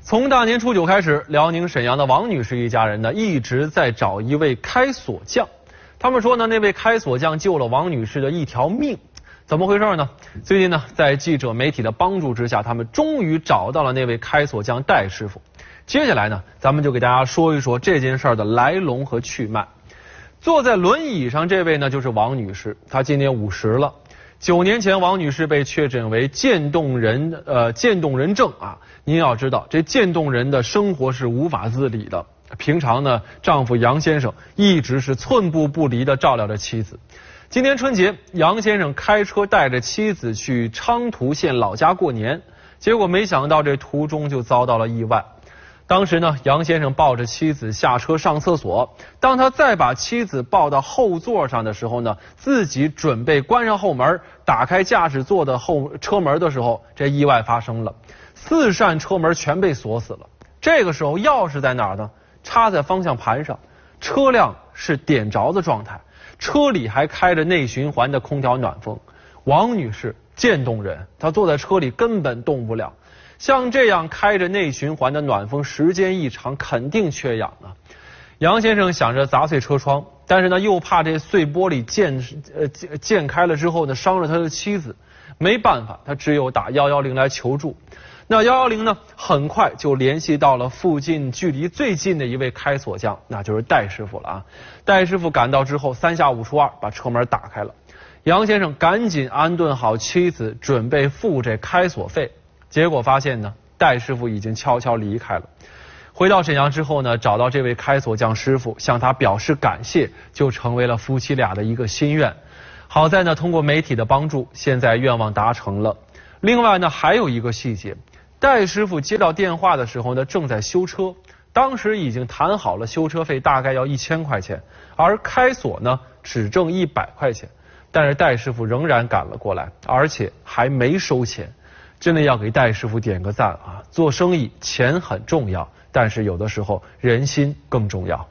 从大年初九开始，辽宁沈阳的王女士一家人呢一直在找一位开锁匠。他们说呢，那位开锁匠救了王女士的一条命。怎么回事呢？最近呢，在记者媒体的帮助之下，他们终于找到了那位开锁匠戴师傅。接下来呢，咱们就给大家说一说这件事儿的来龙和去脉。坐在轮椅上这位呢，就是王女士，她今年五十了。九年前，王女士被确诊为渐冻人，呃，渐冻人症啊。您要知道，这渐冻人的生活是无法自理的。平常呢，丈夫杨先生一直是寸步不离的照料着妻子。今年春节，杨先生开车带着妻子去昌图县老家过年，结果没想到这途中就遭到了意外。当时呢，杨先生抱着妻子下车上厕所。当他再把妻子抱到后座上的时候呢，自己准备关上后门、打开驾驶座的后车门的时候，这意外发生了，四扇车门全被锁死了。这个时候，钥匙在哪儿呢？插在方向盘上，车辆是点着的状态，车里还开着内循环的空调暖风。王女士渐冻人，她坐在车里根本动不了。像这样开着内循环的暖风，时间一长肯定缺氧啊。杨先生想着砸碎车窗，但是呢又怕这碎玻璃溅呃溅溅开了之后呢伤了他的妻子，没办法，他只有打幺幺零来求助。那幺幺零呢很快就联系到了附近距离最近的一位开锁匠，那就是戴师傅了啊。戴师傅赶到之后，三下五除二把车门打开了。杨先生赶紧安顿好妻子，准备付这开锁费。结果发现呢，戴师傅已经悄悄离开了。回到沈阳之后呢，找到这位开锁匠师傅，向他表示感谢，就成为了夫妻俩的一个心愿。好在呢，通过媒体的帮助，现在愿望达成了。另外呢，还有一个细节，戴师傅接到电话的时候呢，正在修车，当时已经谈好了修车费大概要一千块钱，而开锁呢只挣一百块钱，但是戴师傅仍然赶了过来，而且还没收钱。真的要给戴师傅点个赞啊！做生意钱很重要，但是有的时候人心更重要。